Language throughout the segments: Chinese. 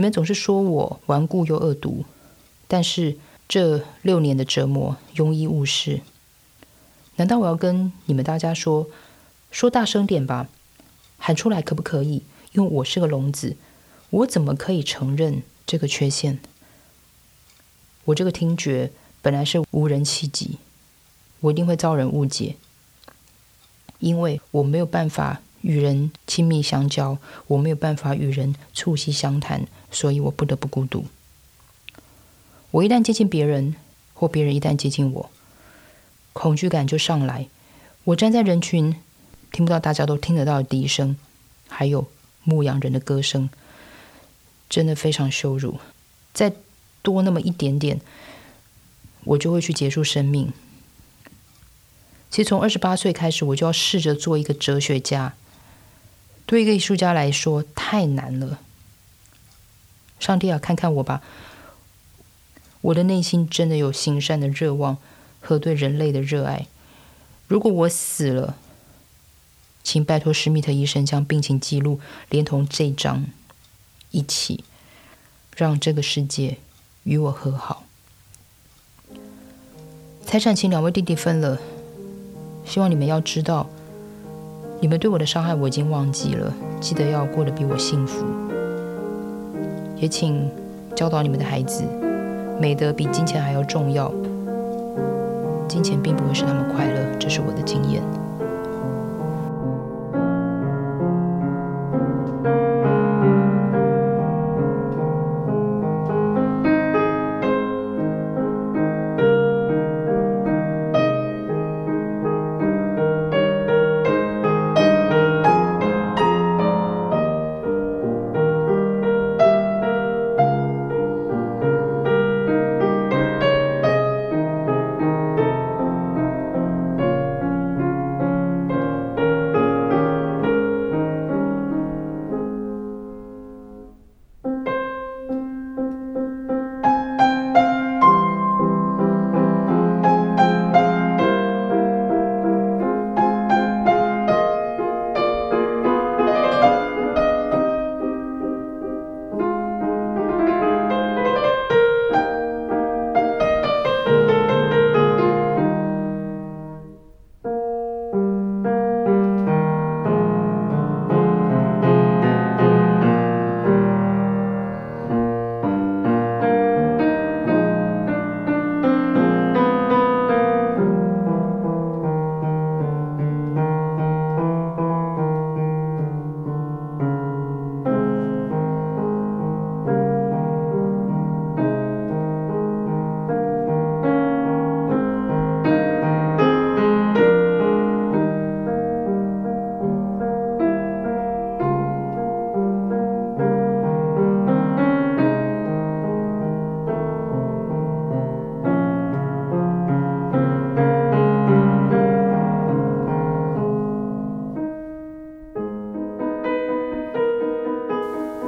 你们总是说我顽固又恶毒，但是这六年的折磨庸医误事。难道我要跟你们大家说，说大声点吧，喊出来可不可以？因为我是个聋子，我怎么可以承认这个缺陷？我这个听觉本来是无人企及，我一定会遭人误解，因为我没有办法与人亲密相交，我没有办法与人促膝相谈，所以我不得不孤独。我一旦接近别人，或别人一旦接近我，恐惧感就上来。我站在人群，听不到大家都听得到的笛声，还有牧羊人的歌声，真的非常羞辱。再多那么一点点，我就会去结束生命。其实从二十八岁开始，我就要试着做一个哲学家。对一个艺术家来说，太难了。上帝啊，看看我吧！我的内心真的有行善的热望和对人类的热爱。如果我死了，请拜托施密特医生将病情记录连同这张一起，让这个世界。与我和好，财产请两位弟弟分了。希望你们要知道，你们对我的伤害我已经忘记了。记得要过得比我幸福。也请教导你们的孩子，美德比金钱还要重要。金钱并不会使他们快乐，这是我的经验。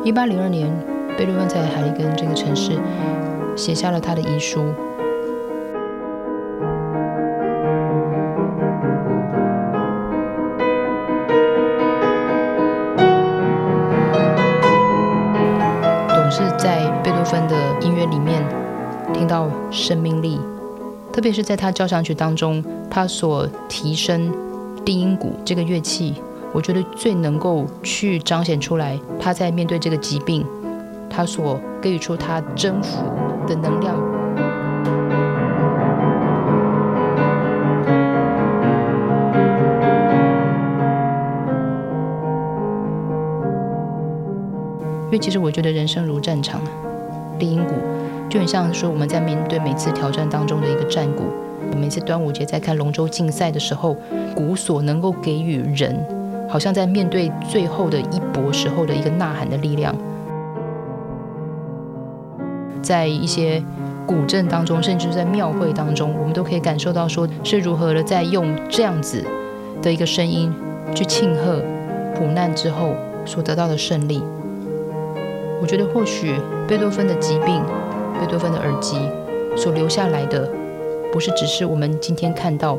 一八零二年，贝多芬在海利根这个城市写下了他的遗书。总是在贝多芬的音乐里面听到生命力，特别是在他交响曲当中，他所提升低音鼓这个乐器。我觉得最能够去彰显出来，他在面对这个疾病，他所给予出他征服的能量。因为其实我觉得人生如战场，低音鼓就很像说我们在面对每次挑战当中的一个战鼓。每次端午节在看龙舟竞赛的时候，鼓所能够给予人。好像在面对最后的一搏时候的一个呐喊的力量，在一些古镇当中，甚至在庙会当中，我们都可以感受到，说是如何的在用这样子的一个声音去庆贺苦难之后所得到的胜利。我觉得或许贝多芬的疾病，贝多芬的耳疾所留下来的，不是只是我们今天看到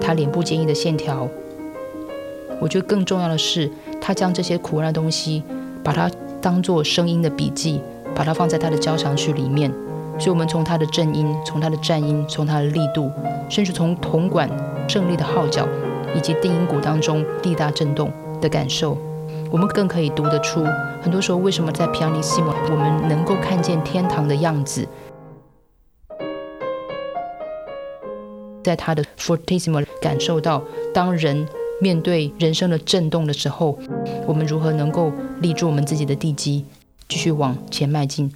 他脸部坚毅的线条。我觉得更重要的是，他将这些苦难的东西，把它当做声音的笔记，把它放在他的交响曲里面。所以，我们从他的正音，从他的战音，从他的力度，甚至从铜管胜利的号角，以及定音鼓当中地大震动的感受，我们更可以读得出，很多时候为什么在皮亚尼西莫，我们能够看见天堂的样子，在他的 fortissimo 感受到，当人面对人生的震动的时候，我们如何能够立住我们自己的地基，继续往前迈进。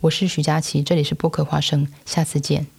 我是徐佳琪，这里是播客花生，下次见。